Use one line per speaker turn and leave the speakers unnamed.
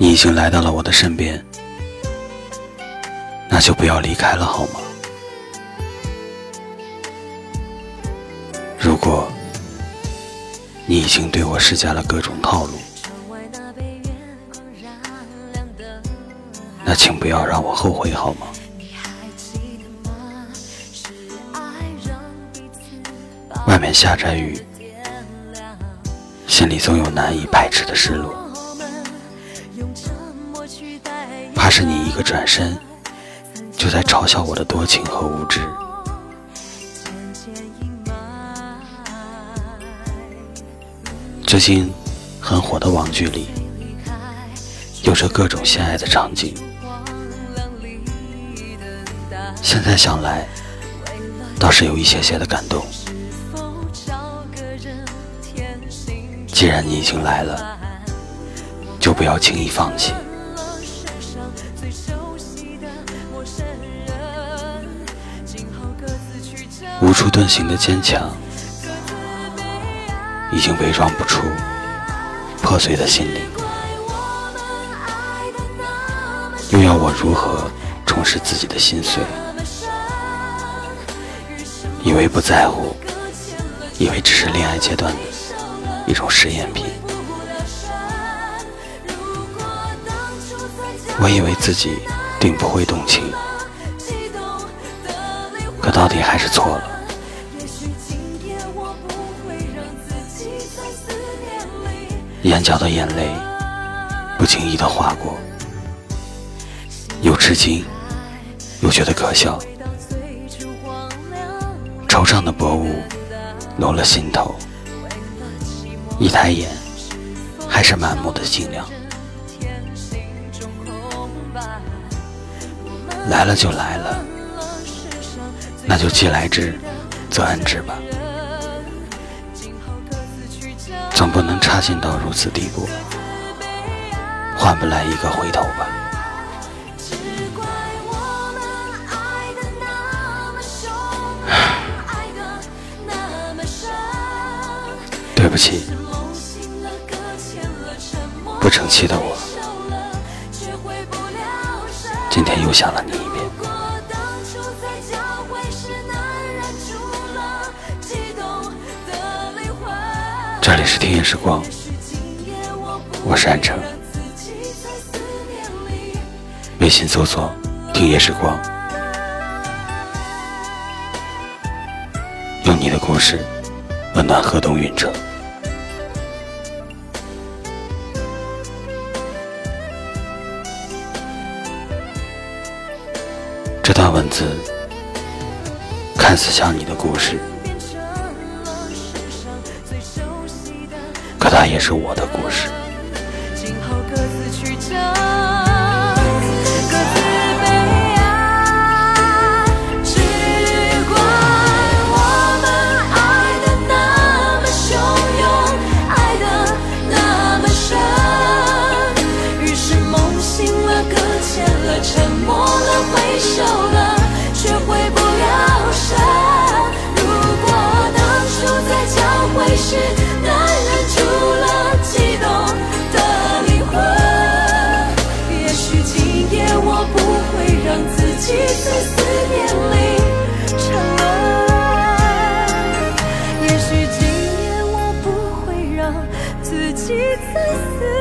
你已经来到了我的身边，那就不要离开了，好吗？如果你已经对我施加了各种套路，那请不要让我后悔，好吗？外面下着雨，心里总有难以排斥的失落，怕是你一个转身，就在嘲笑我的多情和无知。最近很火的网剧里，有着各种相爱的场景。现在想来，倒是有一些些的感动。既然你已经来了，就不要轻易放弃。无处遁形的坚强，已经伪装不出破碎的心灵。又要我如何重拾自己的心碎？以为不在乎，以为只是恋爱阶段的。一种实验品，我以为自己定不会动情，可到底还是错了。眼角的眼泪不经意的划过，又吃惊，又觉得可笑，惆怅的薄雾落了心头。一抬眼，还是满目的清凉。来了就来了，那就既来之，则安之吧。总不能差劲到如此地步，换不来一个回头吧。对不起。不成器的我，今天又想了你。这里是听夜时光，我是安城。微信搜索“听夜时光”，用你的故事温暖河东云城。这段文字看似像你的故事，可它也是我的故事。自己
才忍住了激动的灵魂也许今夜我不会让自己在思念。里沉沦也许今夜我不会让自己在思